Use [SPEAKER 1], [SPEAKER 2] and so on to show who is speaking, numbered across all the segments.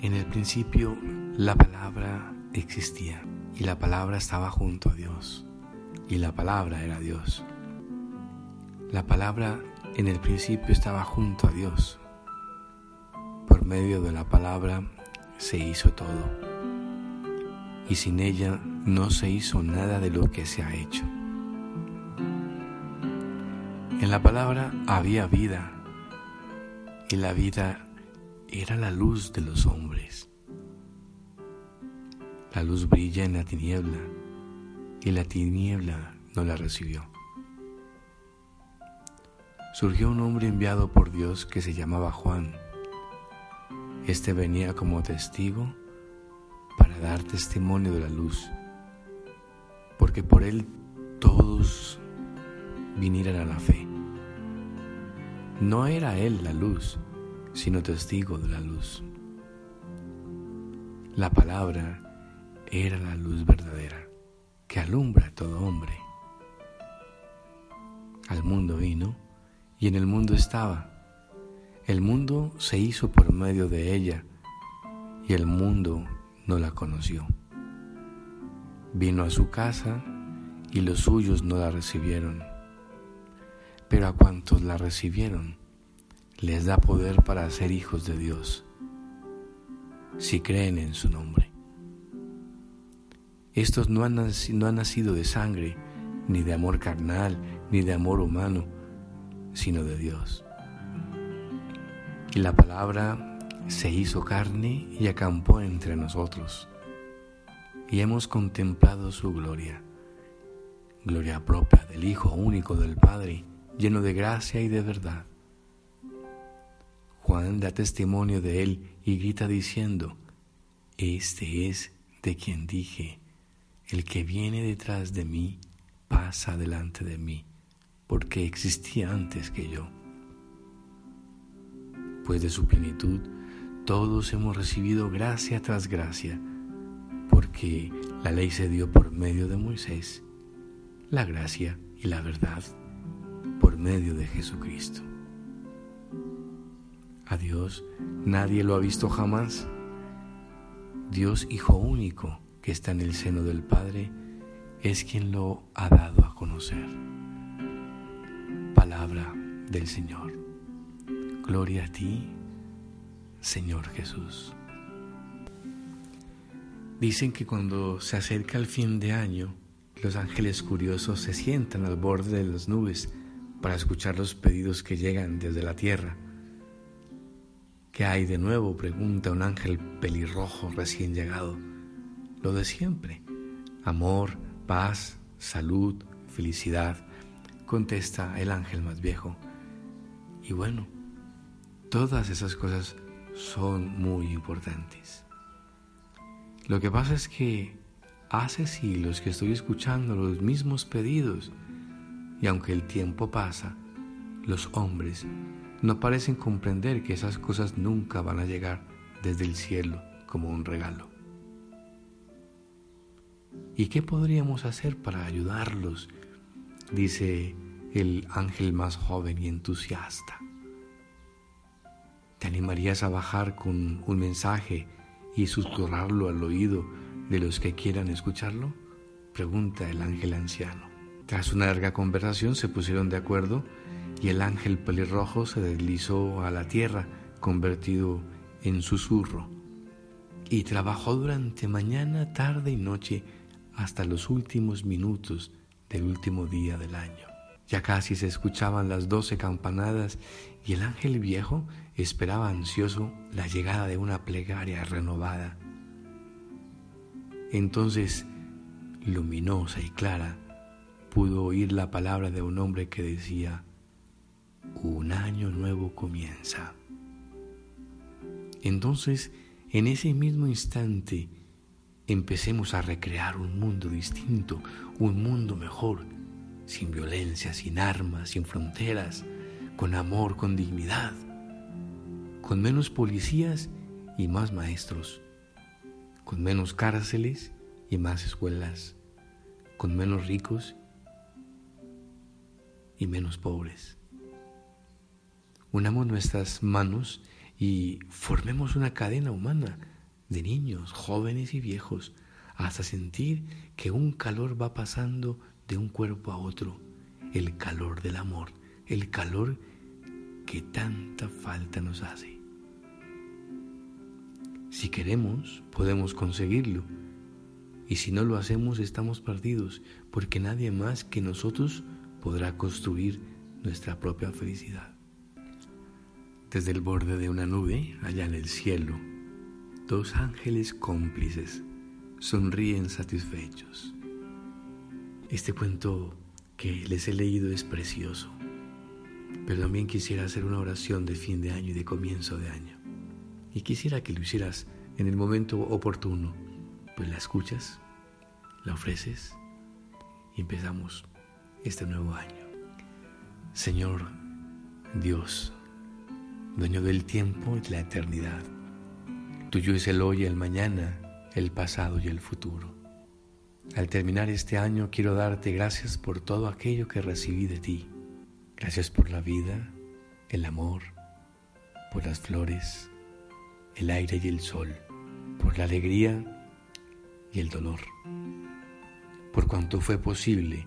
[SPEAKER 1] En el principio la palabra existía y la palabra estaba junto a Dios y la palabra era Dios. La palabra en el principio estaba junto a Dios. Por medio de la palabra se hizo todo y sin ella no se hizo nada de lo que se ha hecho. En la palabra había vida y la vida era la luz de los hombres. La luz brilla en la tiniebla y la tiniebla no la recibió. Surgió un hombre enviado por Dios que se llamaba Juan. Este venía como testigo para dar testimonio de la luz, porque por él todos vinieran a la fe. No era él la luz, sino testigo de la luz. La palabra era la luz verdadera que alumbra a todo hombre. Al mundo vino y en el mundo estaba. El mundo se hizo por medio de ella y el mundo no la conoció. Vino a su casa y los suyos no la recibieron. Pero a cuantos la recibieron, les da poder para ser hijos de Dios, si creen en su nombre. Estos no han, no han nacido de sangre, ni de amor carnal, ni de amor humano, sino de Dios. Y la palabra se hizo carne y acampó entre nosotros, y hemos contemplado su gloria, gloria propia del Hijo único del Padre, lleno de gracia y de verdad. Juan da testimonio de él y grita diciendo, Este es de quien dije, el que viene detrás de mí pasa delante de mí, porque existía antes que yo. Pues de su plenitud todos hemos recibido gracia tras gracia, porque la ley se dio por medio de Moisés, la gracia y la verdad por medio de Jesucristo. A Dios nadie lo ha visto jamás. Dios Hijo único que está en el seno del Padre es quien lo ha dado a conocer. Palabra del Señor. Gloria a ti, Señor Jesús. Dicen que cuando se acerca el fin de año, los ángeles curiosos se sientan al borde de las nubes para escuchar los pedidos que llegan desde la tierra ¿Qué hay de nuevo? pregunta un ángel pelirrojo recién llegado. Lo de siempre. Amor, paz, salud, felicidad, contesta el ángel más viejo. Y bueno, todas esas cosas son muy importantes. Lo que pasa es que hace siglos que estoy escuchando los mismos pedidos y aunque el tiempo pasa, los hombres no parecen comprender que esas cosas nunca van a llegar desde el cielo como un regalo. ¿Y qué podríamos hacer para ayudarlos? Dice el ángel más joven y entusiasta. ¿Te animarías a bajar con un mensaje y susurrarlo al oído de los que quieran escucharlo? Pregunta el ángel anciano. Tras una larga conversación se pusieron de acuerdo y el ángel pelirrojo se deslizó a la tierra convertido en susurro y trabajó durante mañana, tarde y noche hasta los últimos minutos del último día del año. Ya casi se escuchaban las doce campanadas y el ángel viejo esperaba ansioso la llegada de una plegaria renovada. Entonces, luminosa y clara, pudo oír la palabra de un hombre que decía, un año nuevo comienza. Entonces, en ese mismo instante, empecemos a recrear un mundo distinto, un mundo mejor, sin violencia, sin armas, sin fronteras, con amor, con dignidad, con menos policías y más maestros, con menos cárceles y más escuelas, con menos ricos y menos pobres unamos nuestras manos y formemos una cadena humana de niños, jóvenes y viejos, hasta sentir que un calor va pasando de un cuerpo a otro, el calor del amor, el calor que tanta falta nos hace. Si queremos, podemos conseguirlo. Y si no lo hacemos, estamos perdidos, porque nadie más que nosotros podrá construir nuestra propia felicidad. Desde el borde de una nube, allá en el cielo, dos ángeles cómplices sonríen satisfechos. Este cuento que les he leído es precioso, pero también quisiera hacer una oración de fin de año y de comienzo de año. Y quisiera que lo hicieras en el momento oportuno, pues la escuchas, la ofreces y empezamos este nuevo año. Señor Dios, dueño del tiempo y de la eternidad. Tuyo es el hoy el mañana, el pasado y el futuro. Al terminar este año quiero darte gracias por todo aquello que recibí de ti. Gracias por la vida, el amor, por las flores, el aire y el sol, por la alegría y el dolor, por cuanto fue posible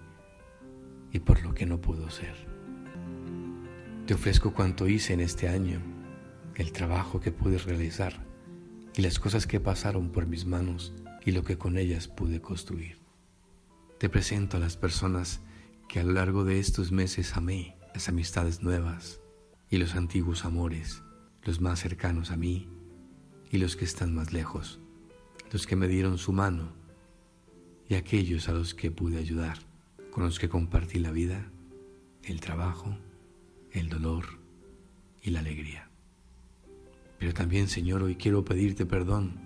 [SPEAKER 1] y por lo que no pudo ser. Te ofrezco cuanto hice en este año, el trabajo que pude realizar y las cosas que pasaron por mis manos y lo que con ellas pude construir. Te presento a las personas que a lo largo de estos meses amé, las amistades nuevas y los antiguos amores, los más cercanos a mí y los que están más lejos, los que me dieron su mano y aquellos a los que pude ayudar, con los que compartí la vida, el trabajo, el dolor y la alegría. Pero también, Señor, hoy quiero pedirte perdón,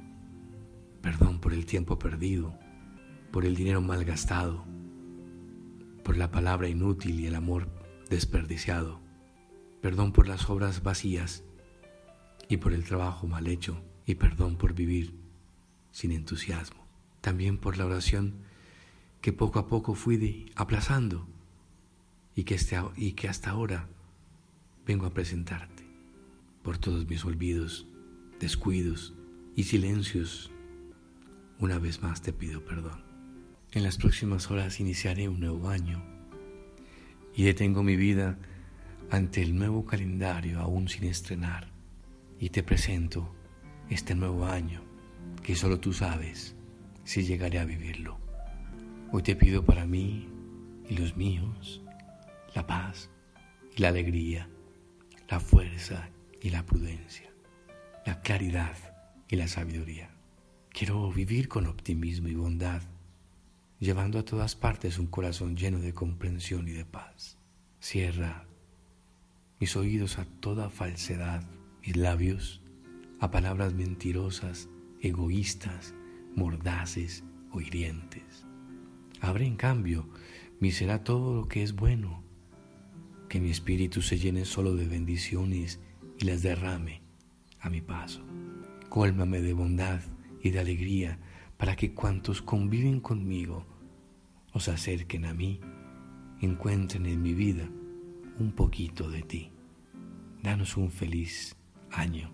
[SPEAKER 1] perdón por el tiempo perdido, por el dinero malgastado, por la palabra inútil y el amor desperdiciado, perdón por las obras vacías y por el trabajo mal hecho, y perdón por vivir sin entusiasmo, también por la oración que poco a poco fui aplazando este, y que hasta ahora vengo a presentarte por todos mis olvidos, descuidos y silencios. Una vez más te pido perdón. En las próximas horas iniciaré un nuevo año y detengo mi vida ante el nuevo calendario aún sin estrenar y te presento este nuevo año que solo tú sabes si llegaré a vivirlo. Hoy te pido para mí y los míos la paz y la alegría la fuerza y la prudencia, la claridad y la sabiduría. Quiero vivir con optimismo y bondad, llevando a todas partes un corazón lleno de comprensión y de paz. Cierra mis oídos a toda falsedad, mis labios a palabras mentirosas, egoístas, mordaces o hirientes. Abre en cambio mi será todo lo que es bueno, que mi espíritu se llene solo de bendiciones y las derrame a mi paso. Cólmame de bondad y de alegría para que cuantos conviven conmigo os acerquen a mí, encuentren en mi vida un poquito de ti. Danos un feliz año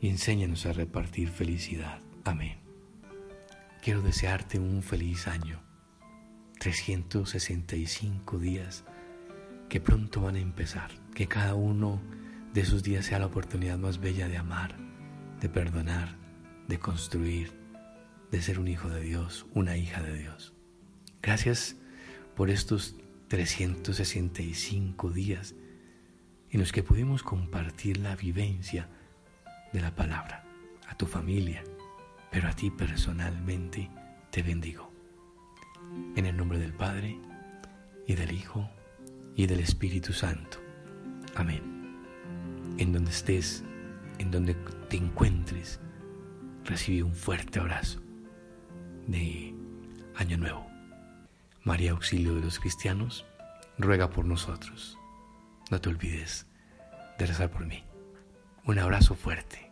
[SPEAKER 1] y enséñanos a repartir felicidad. Amén. Quiero desearte un feliz año, 365 días que pronto van a empezar, que cada uno de esos días sea la oportunidad más bella de amar, de perdonar, de construir, de ser un hijo de Dios, una hija de Dios. Gracias por estos 365 días en los que pudimos compartir la vivencia de la palabra a tu familia, pero a ti personalmente te bendigo. En el nombre del Padre y del Hijo y del Espíritu Santo. Amén. En donde estés, en donde te encuentres, recibe un fuerte abrazo de Año Nuevo. María Auxilio de los Cristianos, ruega por nosotros. No te olvides de rezar por mí. Un abrazo fuerte.